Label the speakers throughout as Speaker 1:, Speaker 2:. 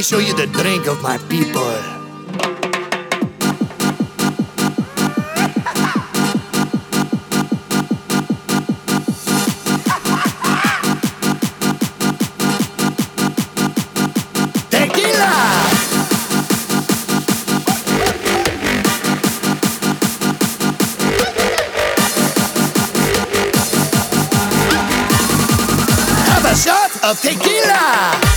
Speaker 1: me
Speaker 2: show you the drink of my people. Have a shot of tequila!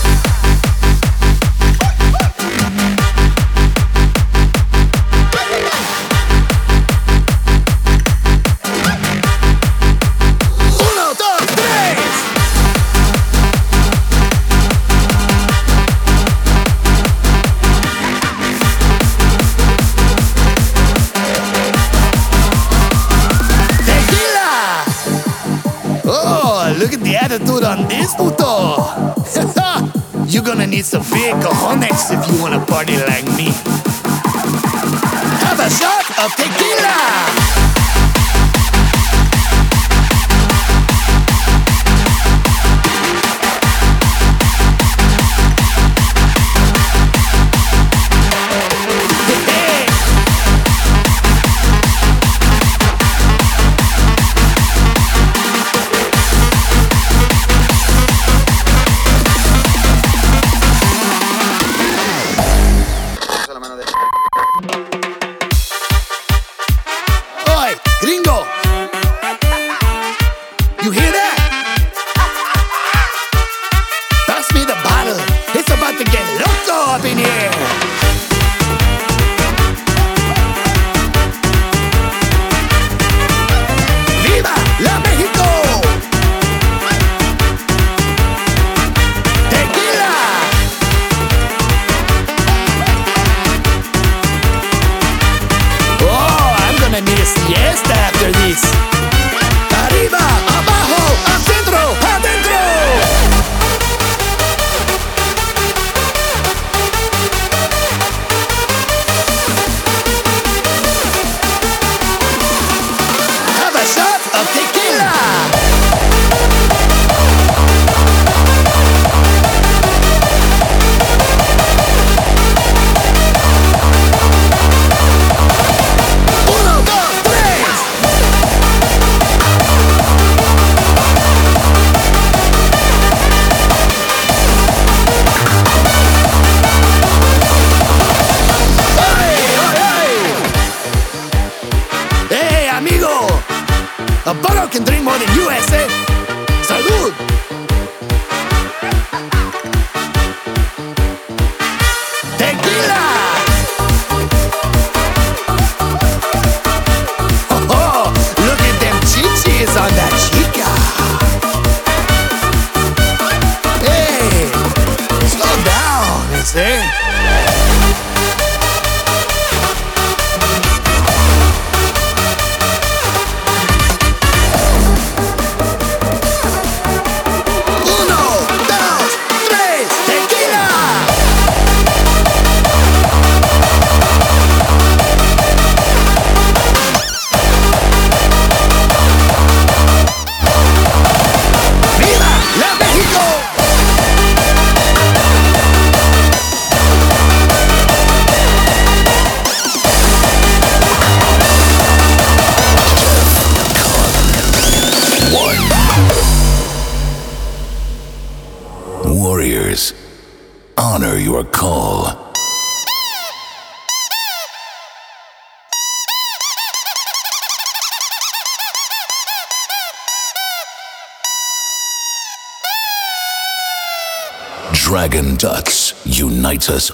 Speaker 3: Unite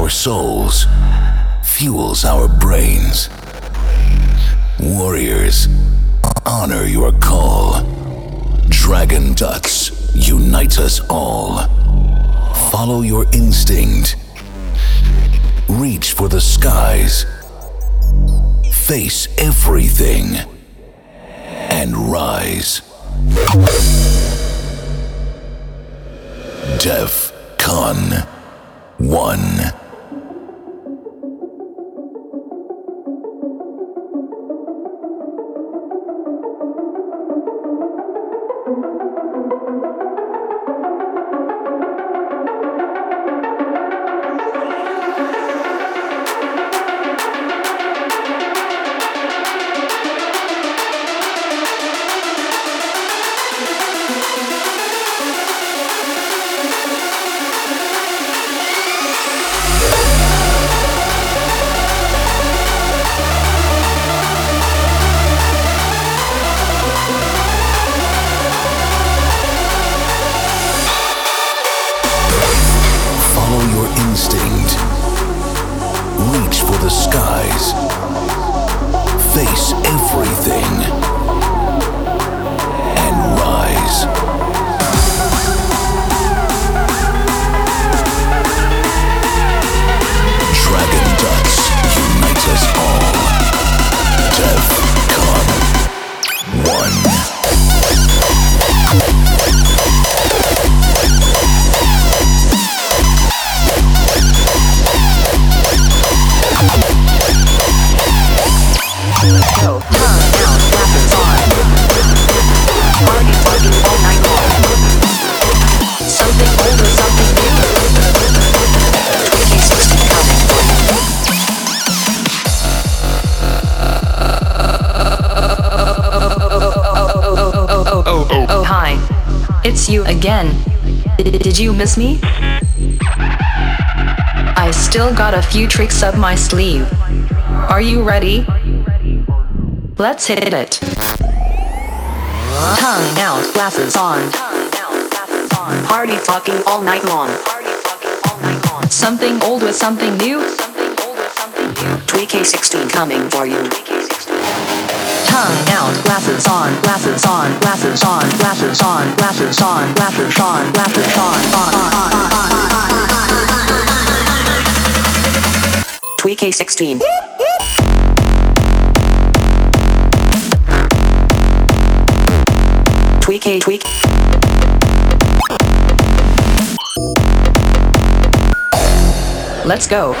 Speaker 3: our souls, fuels our brains. Warriors, honor your call. Dragon Ducks unite us all. Follow your instinct. Reach for the skies. Face everything. And rise. Def Con 1.
Speaker 4: Did you miss me? I still got a few tricks up my sleeve. Are you ready? Let's hit it. Tongue out, glasses on. Party talking all night long. Something old with something new.
Speaker 5: 3K16 coming for you.
Speaker 4: Sun out, glasses on, glasses on, glasses on, glasses on, glasses on, glasses on, glasses on. Tweak
Speaker 5: A16. Tweak A tweak.
Speaker 4: Let's go.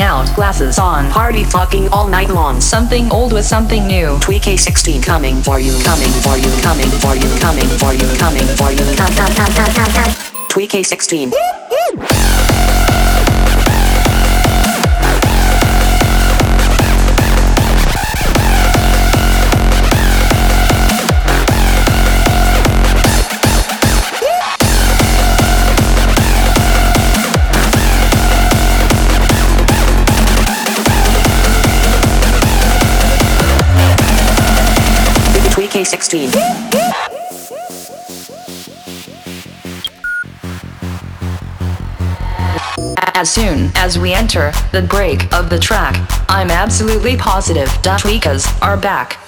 Speaker 4: hang out, glasses on,
Speaker 5: party fucking all night long.
Speaker 4: Something old with something new.
Speaker 5: Tweak 16 coming for you, coming for you, coming for you, coming for you, coming for you. Tweak 16
Speaker 4: As soon as we enter the break of the track, I'm absolutely positive Da Tweekaz are back.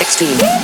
Speaker 6: 2016.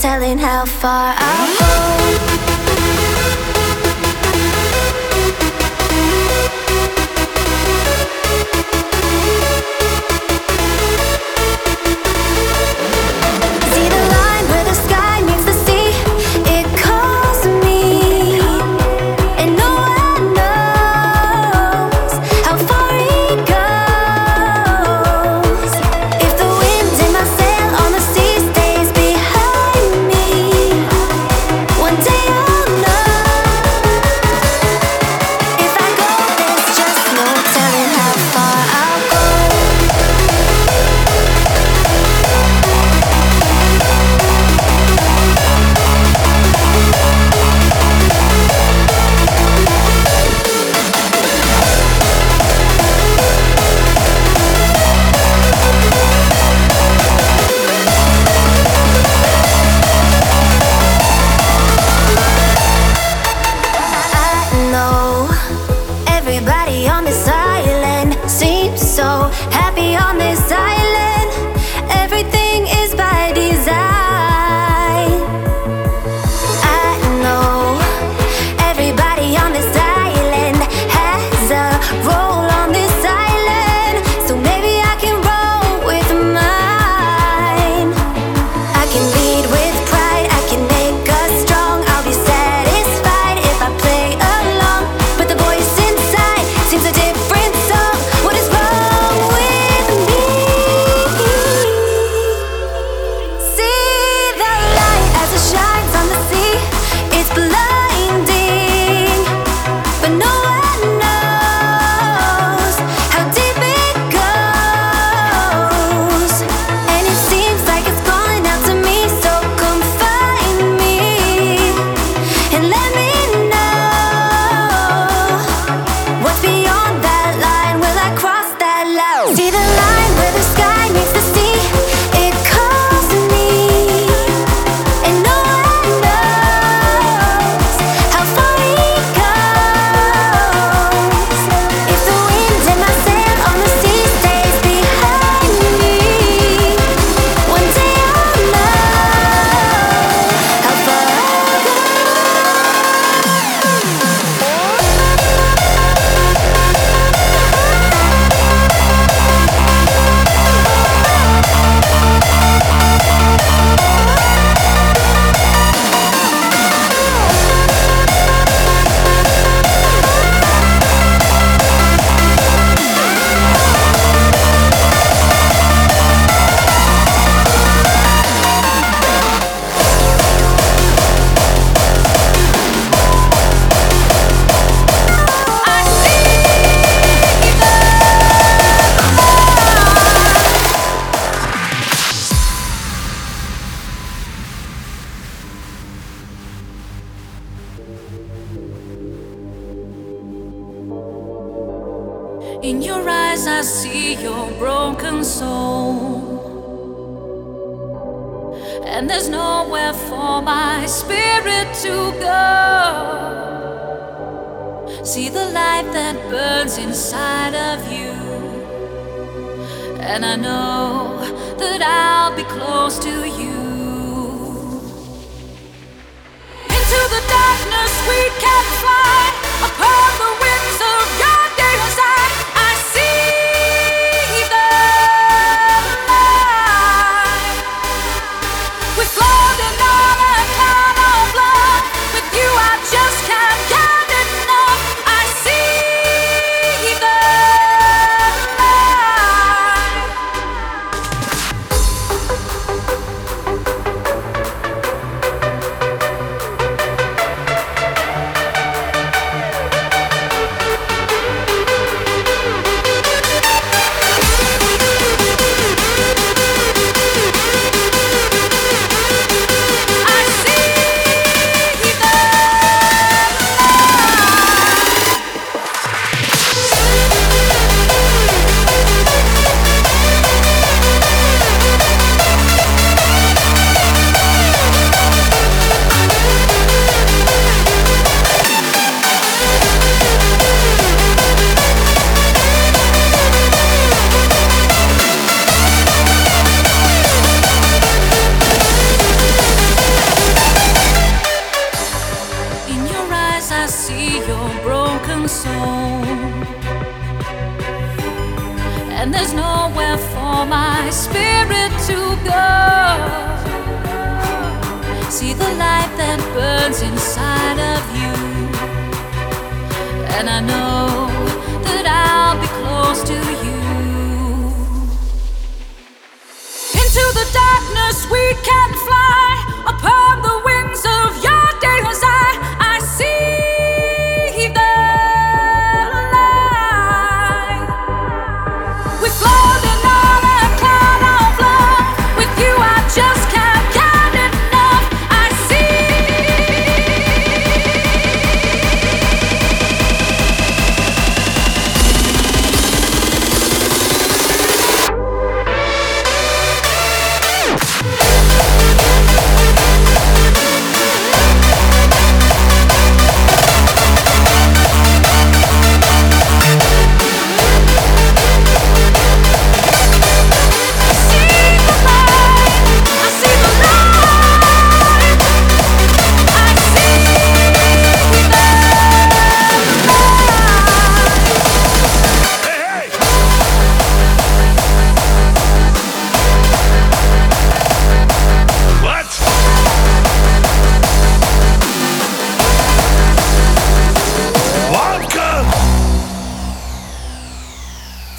Speaker 6: telling how far I'll go.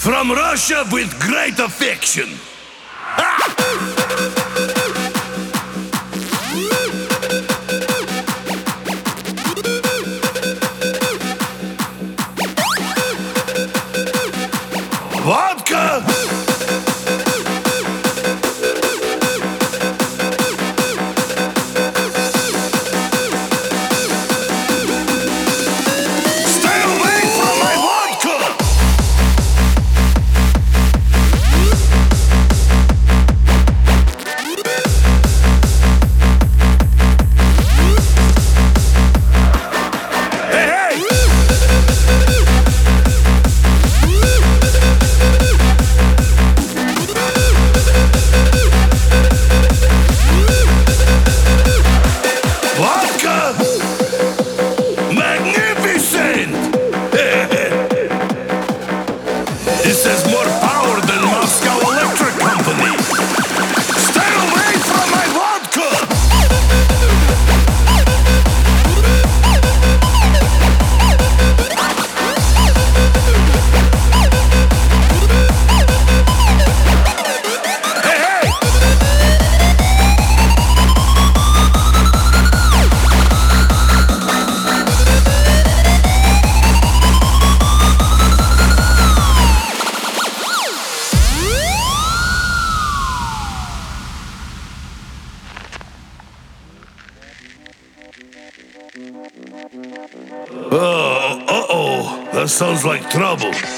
Speaker 2: From Russia with great affection. Trouble.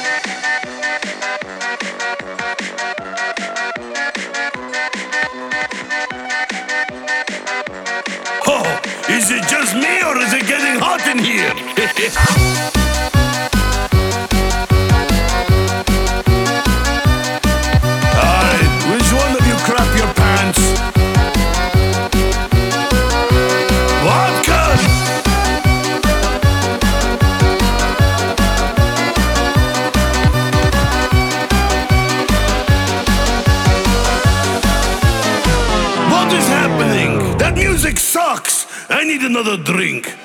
Speaker 2: I need another drink.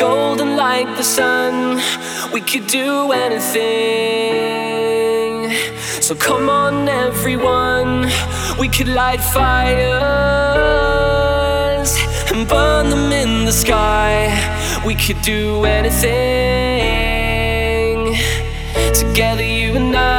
Speaker 7: golden like the sun. We could do anything. So come on, everyone. We could light fires and burn them in the sky. We could do anything. Together, you and I.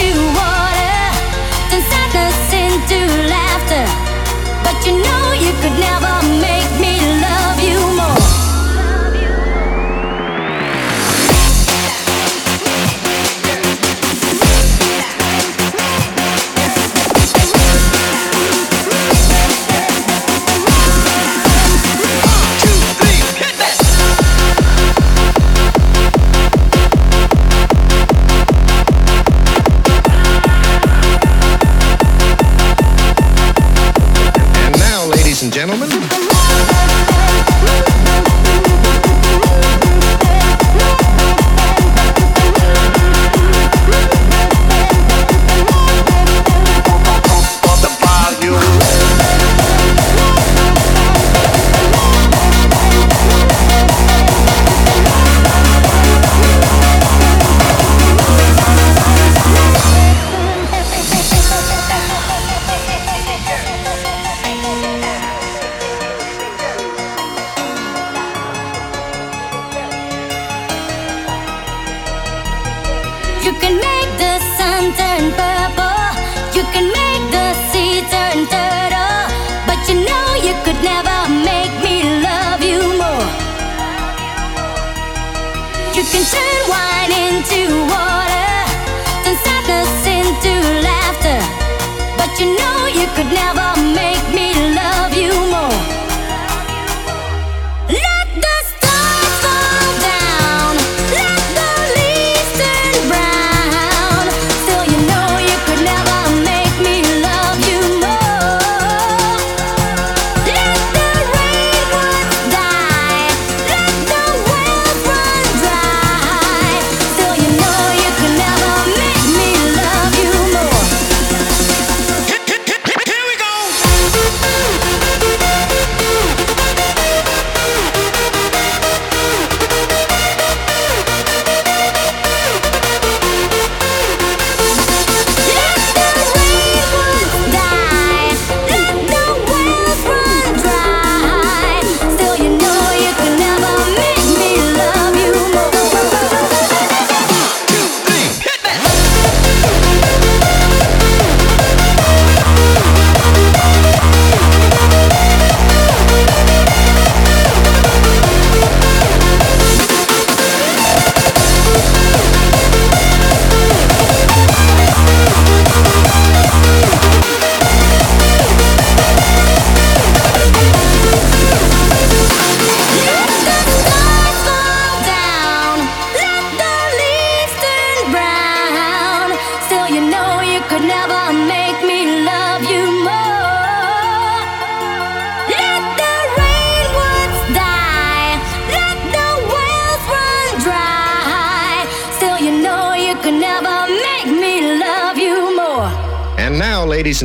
Speaker 8: you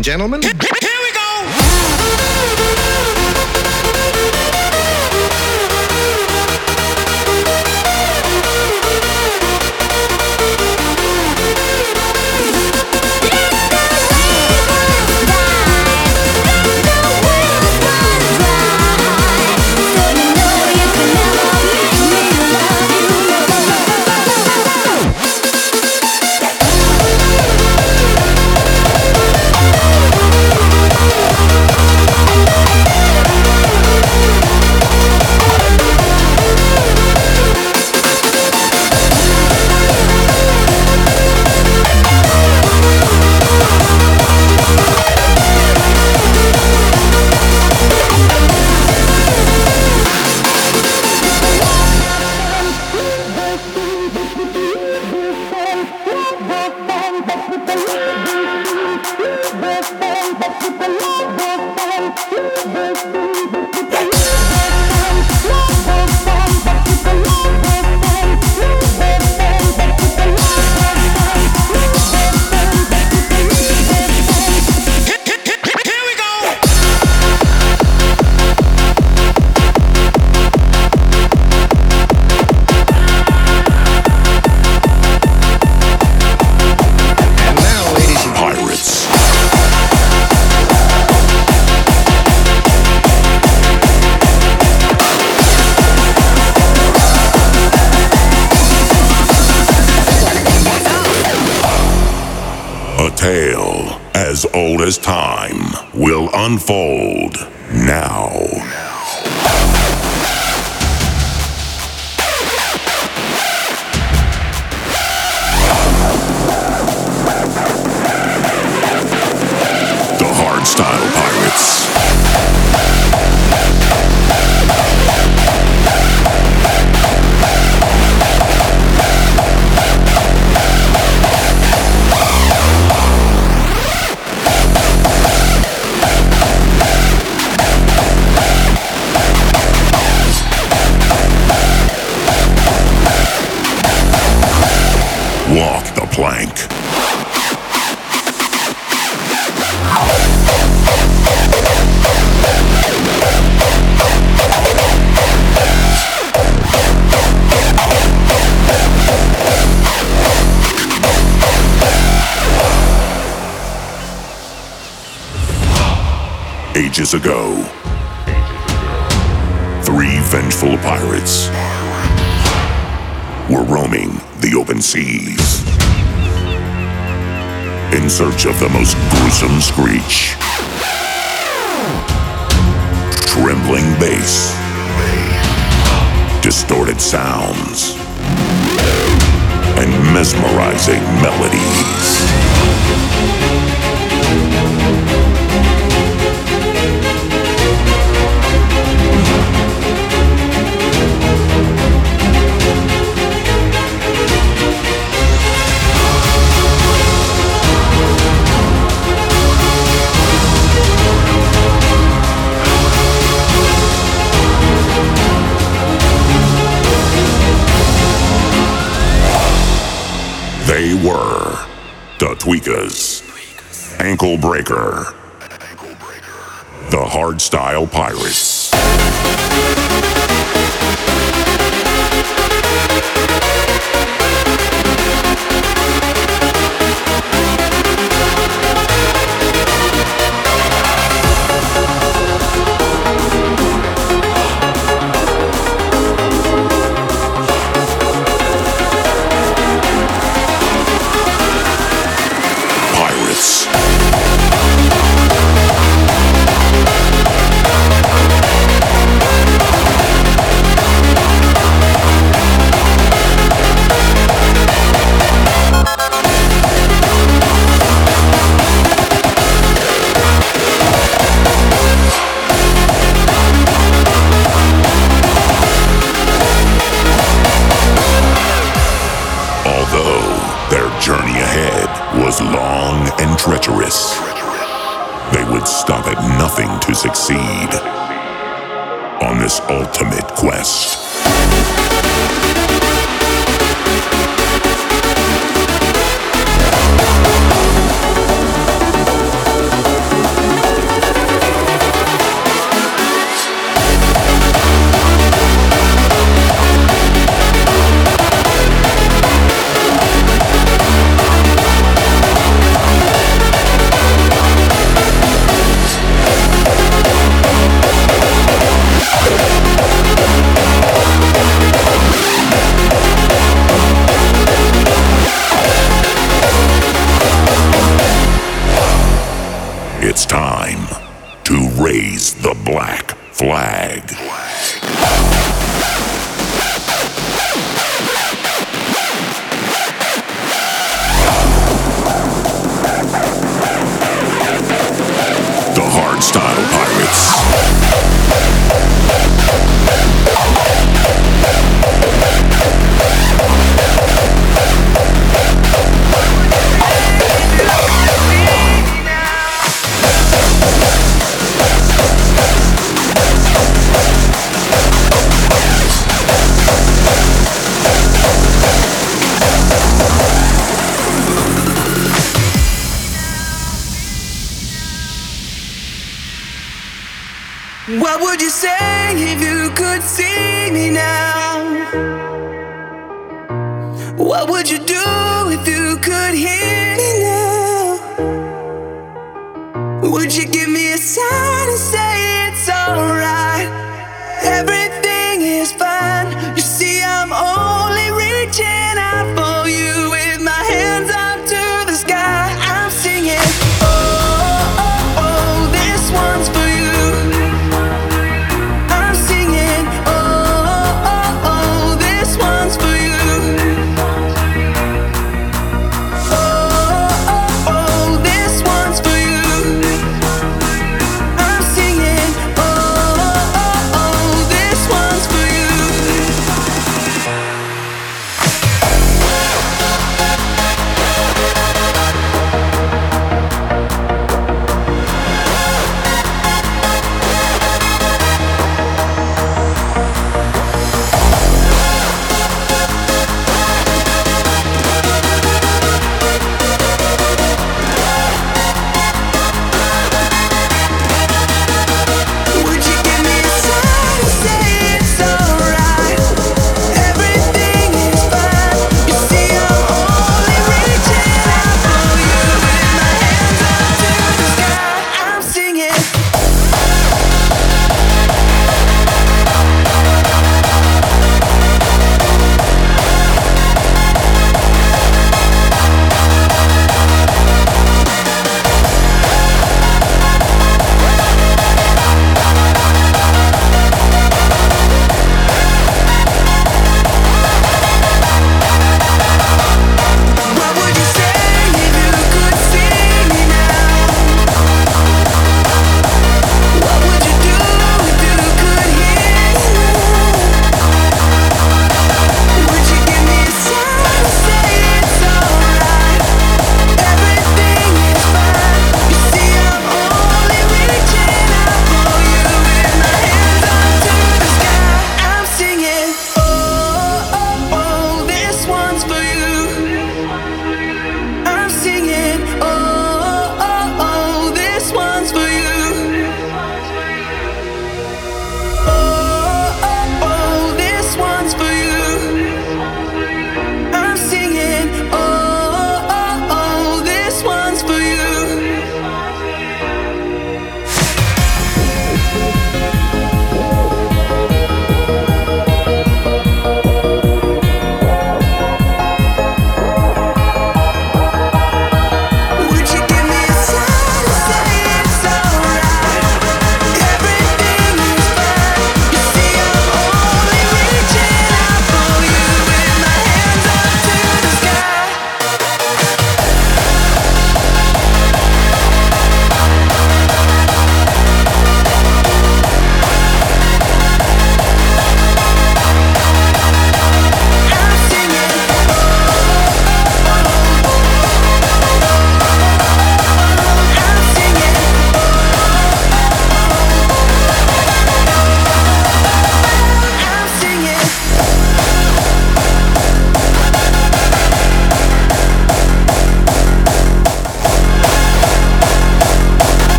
Speaker 8: and
Speaker 9: gentlemen,
Speaker 10: as time will unfold now. ages ago. Three vengeful pirates were roaming the open seas
Speaker 11: in search of the most gruesome screech, trembling bass, distorted sounds, and mesmerizing melodies. Ankle Breaker, The Hardstyle Pirates.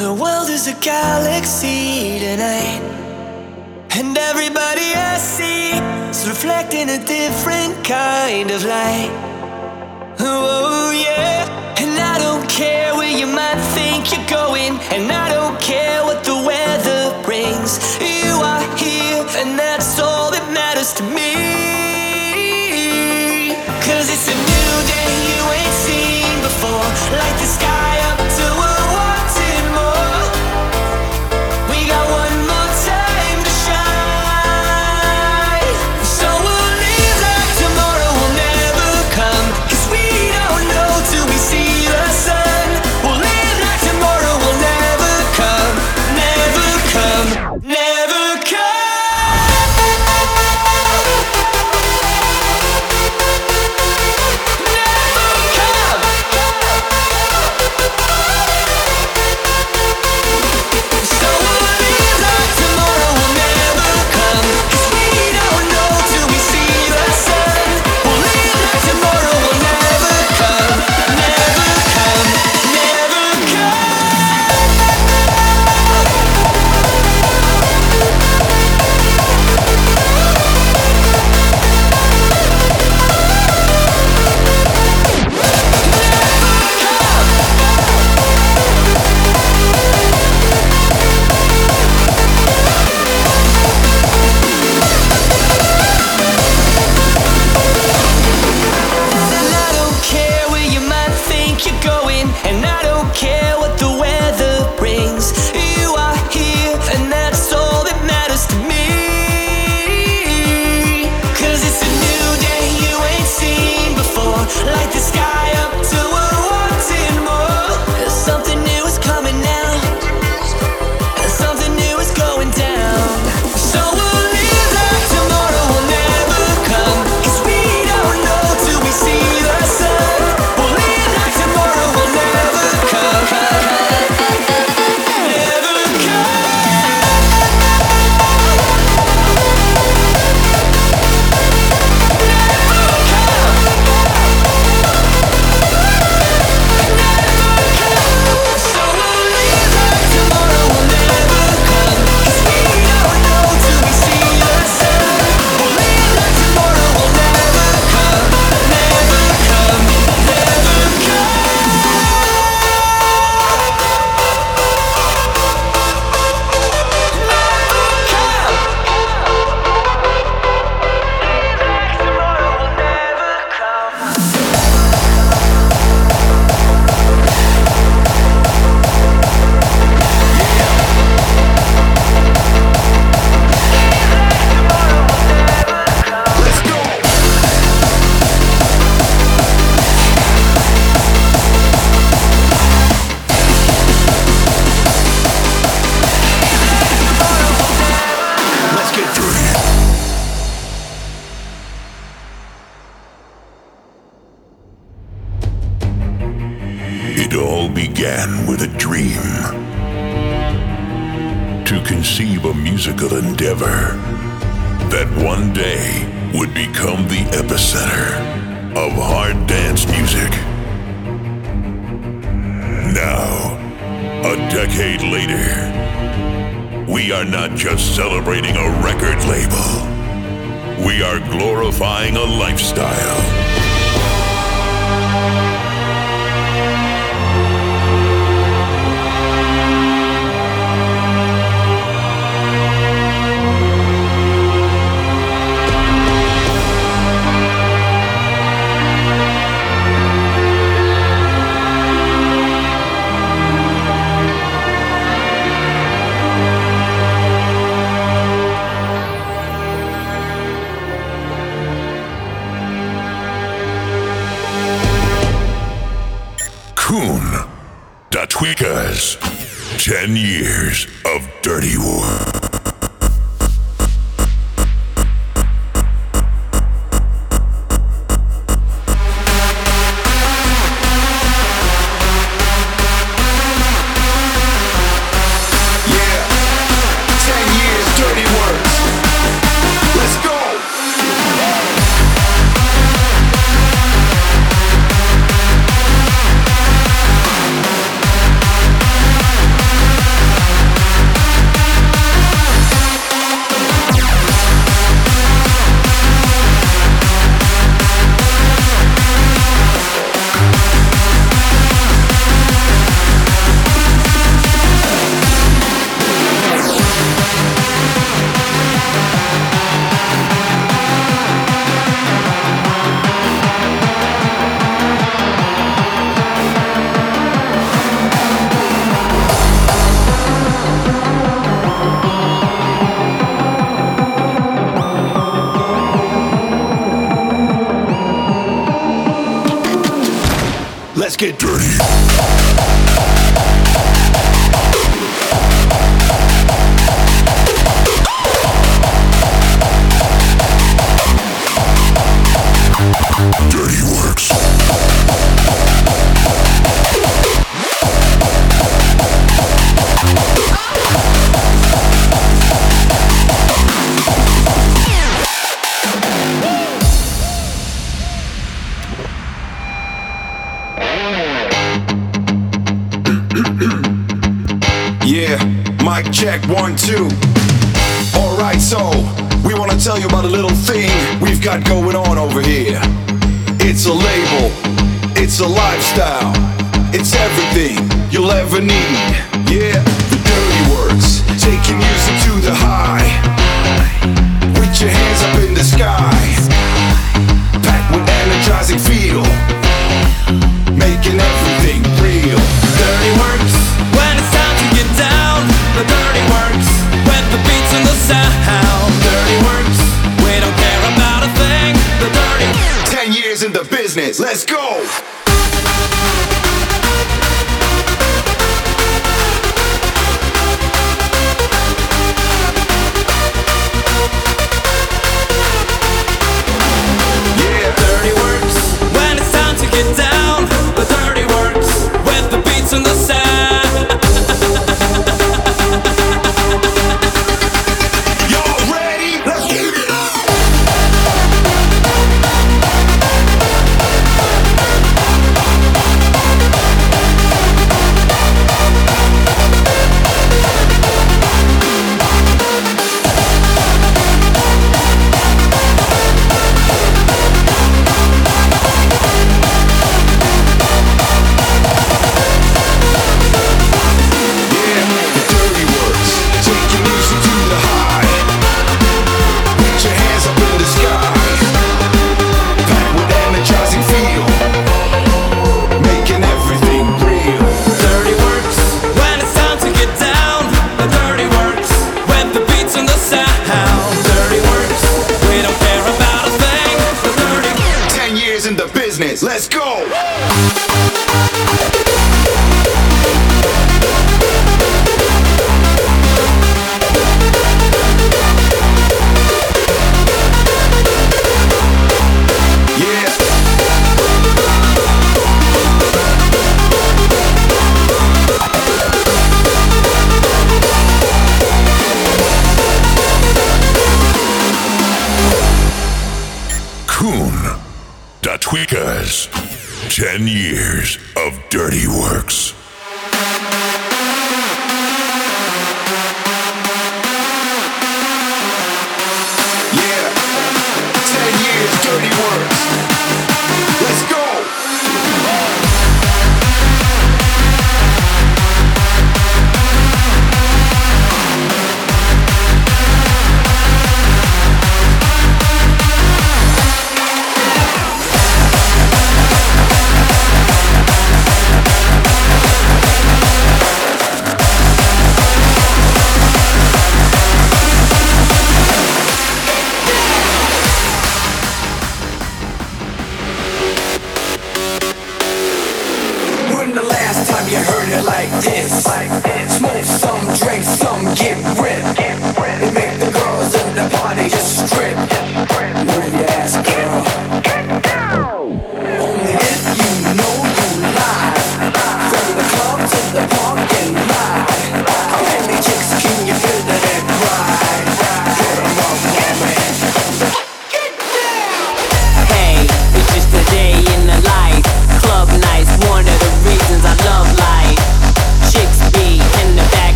Speaker 11: The
Speaker 12: world is a galaxy tonight, and everybody I see is reflecting a different kind of light. Oh, yeah, and I don't care where you might think you're going, and I don't care what the weather brings. You are here, and that's all that matters to me. Cause it's a new day you ain't seen before, like
Speaker 7: this. Da Tweekaz. 10 years of dirty work. Business, let's go!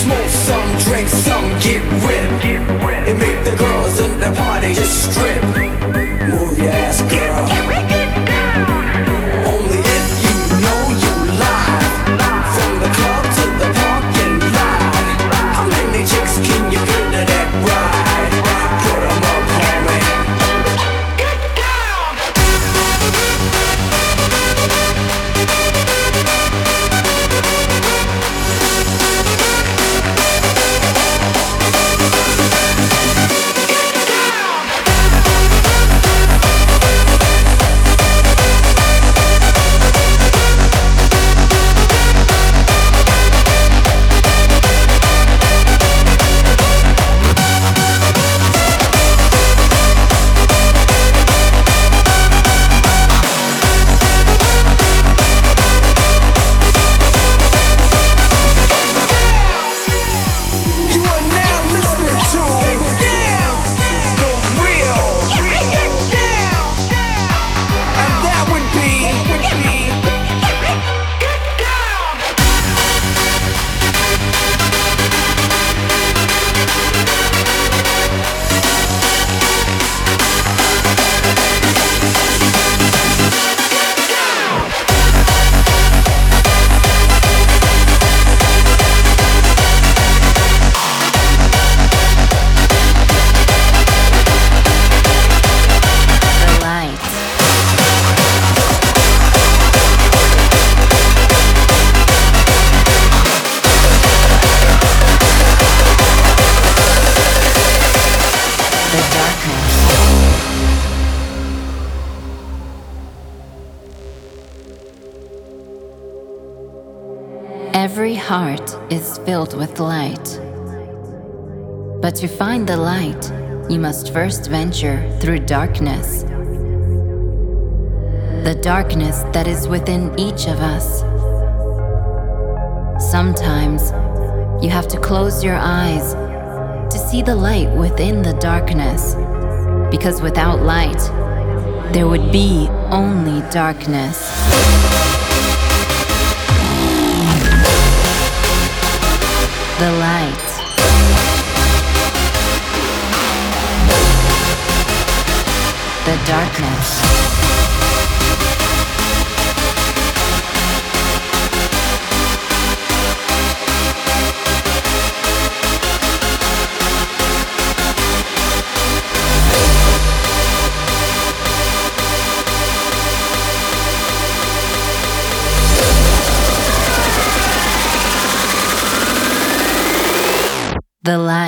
Speaker 13: Smoke some, drink some, get ripped. And make the girls in the party just strip. Move your ass, girl.
Speaker 14: Filled with light. But to find the light, you must first venture through darkness. The darkness that is within each of us. Sometimes you have to close your eyes to see the light within the darkness. Because without light, there would be only darkness. The light. The darkness.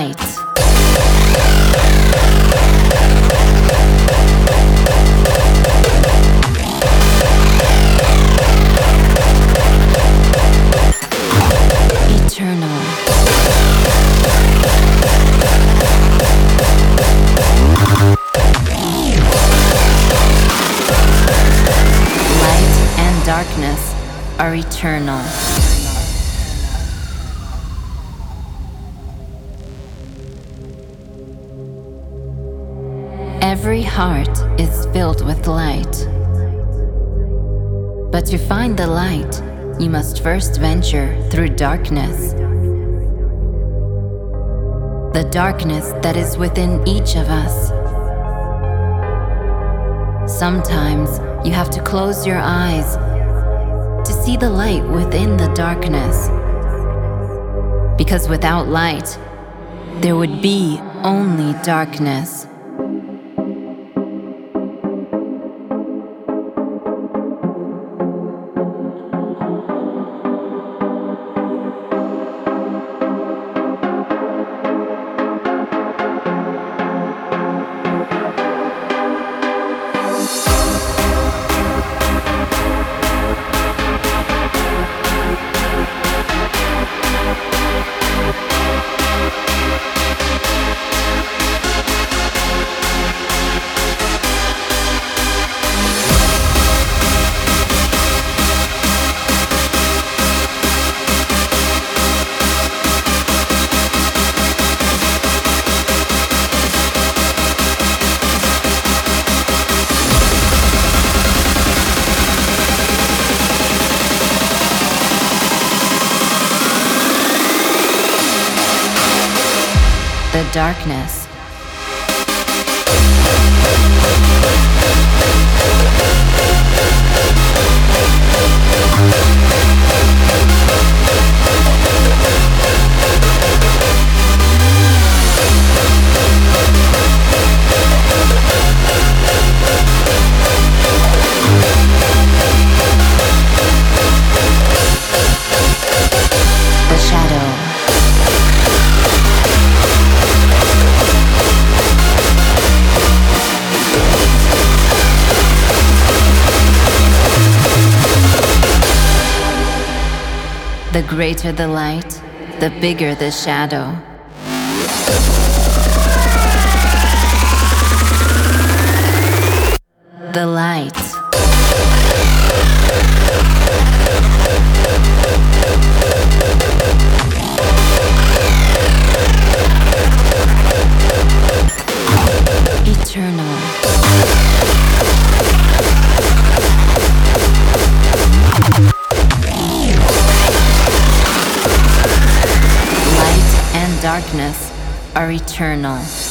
Speaker 14: The light. Eternal. Light and darkness are eternal. Heart is filled with light. But to find the light, you must first venture through darkness. The darkness that is within each of us. Sometimes you have to close your eyes to see the light within the darkness. Because without light, there would be only darkness. Darkness. Greater the light, the bigger the shadow. Eternal.